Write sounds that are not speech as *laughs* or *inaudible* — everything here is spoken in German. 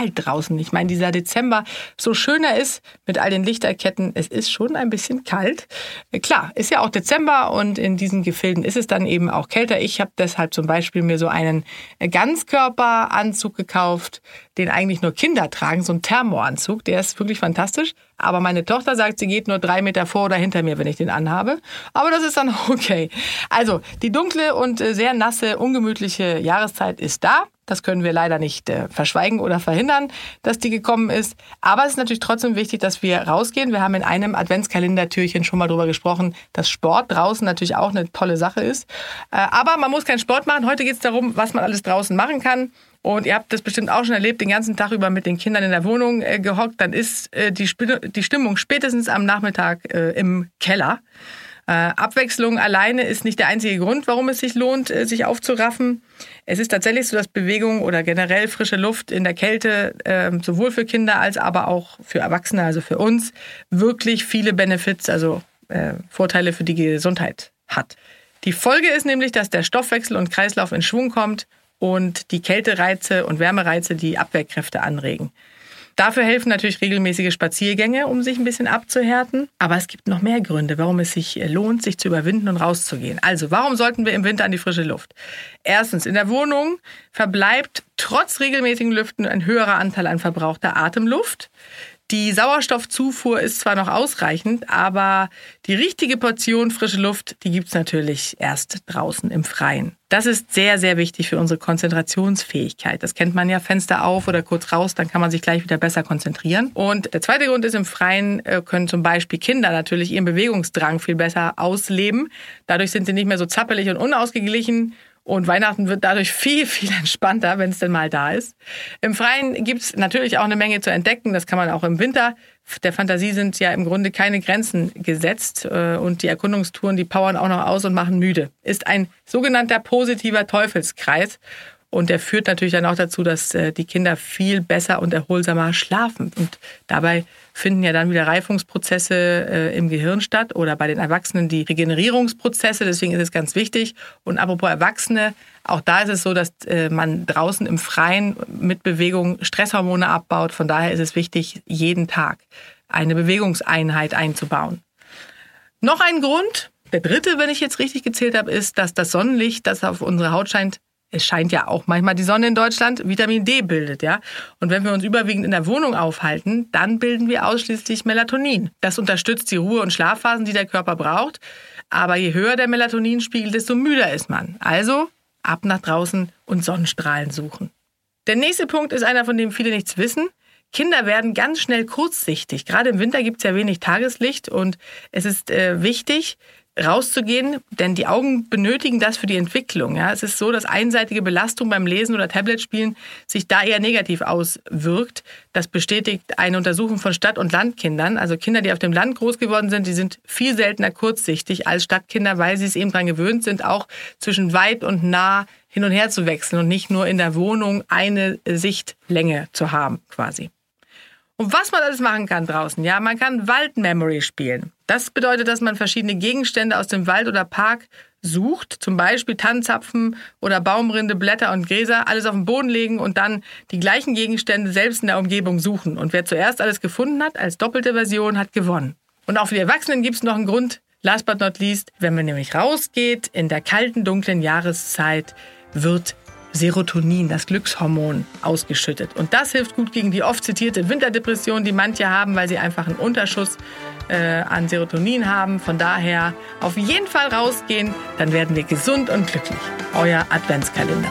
kalt draußen. Ich meine, dieser Dezember, so schön er ist mit all den Lichterketten, es ist schon ein bisschen kalt. Klar, ist ja auch Dezember und in diesen Gefilden ist es dann eben auch kälter. Ich habe deshalb zum Beispiel mir so einen Ganzkörperanzug gekauft, den eigentlich nur Kinder tragen, so einen Thermoanzug. Der ist wirklich fantastisch. Aber meine Tochter sagt, sie geht nur drei Meter vor oder hinter mir, wenn ich den anhabe. Aber das ist dann *laughs* okay. Also, die dunkle und äh, sehr nasse, ungemütliche Jahreszeit ist da. Das können wir leider nicht äh, verschweigen oder verhindern, dass die gekommen ist. Aber es ist natürlich trotzdem wichtig, dass wir rausgehen. Wir haben in einem Adventskalendertürchen schon mal darüber gesprochen, dass Sport draußen natürlich auch eine tolle Sache ist. Äh, aber man muss keinen Sport machen. Heute geht es darum, was man alles draußen machen kann. Und ihr habt das bestimmt auch schon erlebt, den ganzen Tag über mit den Kindern in der Wohnung äh, gehockt. Dann ist äh, die, die, Stimmung spätestens am Nachmittag äh, im Keller. Äh, Abwechslung alleine ist nicht der einzige Grund, warum es sich lohnt, äh, sich aufzuraffen. Es ist tatsächlich so, dass Bewegung oder generell frische Luft in der Kälte äh, sowohl für Kinder als aber auch für Erwachsene, also für uns, wirklich viele Benefits, also äh, Vorteile für die Gesundheit hat. Die Folge ist nämlich, dass der Stoffwechsel und Kreislauf in Schwung kommt und die Kältereize und Wärmereize die Abwehrkräfte anregen. Dafür helfen natürlich regelmäßige Spaziergänge, um sich ein bisschen abzuhärten. Aber es gibt noch mehr Gründe, warum es sich lohnt, sich zu überwinden und rauszugehen. Also, warum sollten wir im Winter an die frische Luft? Erstens, in der Wohnung verbleibt trotz regelmäßigen Lüften ein höherer Anteil an verbrauchter Atemluft. Die Sauerstoffzufuhr ist zwar noch ausreichend, aber die richtige Portion frische Luft, die gibt's natürlich erst draußen im Freien. Das ist sehr, sehr wichtig für unsere Konzentrationsfähigkeit. Das kennt man ja, Fenster auf oder kurz raus, dann kann man sich gleich wieder besser konzentrieren. Und der zweite Grund ist, im Freien äh, können zum Beispiel Kinder natürlich ihren Bewegungsdrang viel besser ausleben. Dadurch sind sie nicht mehr so zappelig und unausgeglichen und Weihnachten wird dadurch viel, viel *laughs* entspannter, wenn es denn mal da ist. Im Freien gibt es natürlich auch eine Menge zu entdecken. Das kann man auch im Winter. Der Fantasie sind ja im Grunde keine Grenzen gesetzt. Äh, und die Erkundungstouren, die powern auch noch aus und machen müde. Ist ein sogenannter positiver Teufelskreis. Und der führt natürlich dann auch dazu, dass äh, die Kinder viel besser und erholsamer schlafen. Und dabei finden ja dann wieder Reifungsprozesse äh, im Gehirn statt oder bei den Erwachsenen die Regenerierungsprozesse. Deswegen ist es ganz wichtig. Und apropos Erwachsene, auch da ist es so, dass äh, man draußen im Freien mit Bewegung Stresshormone abbaut. Von daher ist es wichtig, jeden Tag eine Bewegungseinheit einzubauen. Noch ein Grund, der dritte, wenn ich jetzt richtig gezählt habe, ist, dass das Sonnenlicht, das auf unsere Haut scheint, es scheint ja auch manchmal die Sonne in Deutschland, Vitamin D bildet, ja. Und wenn wir uns überwiegend in der Wohnung aufhalten, dann bilden wir ausschließlich Melatonin. Das unterstützt die Ruhe- und Schlafphasen, die der Körper braucht. Aber je höher der Melatoninspiegel, desto müder ist man. Also ab nach draußen und Sonnenstrahlen suchen. Der nächste Punkt ist einer, von dem viele nichts wissen. Kinder werden ganz schnell kurzsichtig. Gerade im Winter gibt es ja wenig Tageslicht und es ist äh, wichtig, rauszugehen, denn die Augen benötigen das für die Entwicklung. Ja, es ist so, dass einseitige Belastung beim Lesen oder Tabletspielen sich da eher negativ auswirkt. Das bestätigt eine Untersuchung von Stadt- und Landkindern. Also Kinder, die auf dem Land groß geworden sind, die sind viel seltener kurzsichtig als Stadtkinder, weil sie es eben daran gewöhnt sind, auch zwischen weit und nah hin und her zu wechseln und nicht nur in der Wohnung eine Sichtlänge zu haben, quasi. Und was man alles machen kann draußen, ja, man kann Waldmemory spielen. Das bedeutet, dass man verschiedene Gegenstände aus dem Wald oder Park sucht, zum Beispiel Tannenzapfen oder Baumrinde, Blätter und Gräser, alles auf den Boden legen und dann die gleichen Gegenstände selbst in der Umgebung suchen. Und wer zuerst alles gefunden hat, als doppelte Version, hat gewonnen. Und auch für die Erwachsenen gibt es noch einen Grund, last but not least, wenn man nämlich rausgeht in der kalten, dunklen Jahreszeit, wird Serotonin, das Glückshormon, ausgeschüttet. Und das hilft gut gegen die oft zitierte Winterdepression, die manche haben, weil sie einfach einen Unterschuss äh, an Serotonin haben. Von daher auf jeden Fall rausgehen, dann werden wir gesund und glücklich. Euer Adventskalender.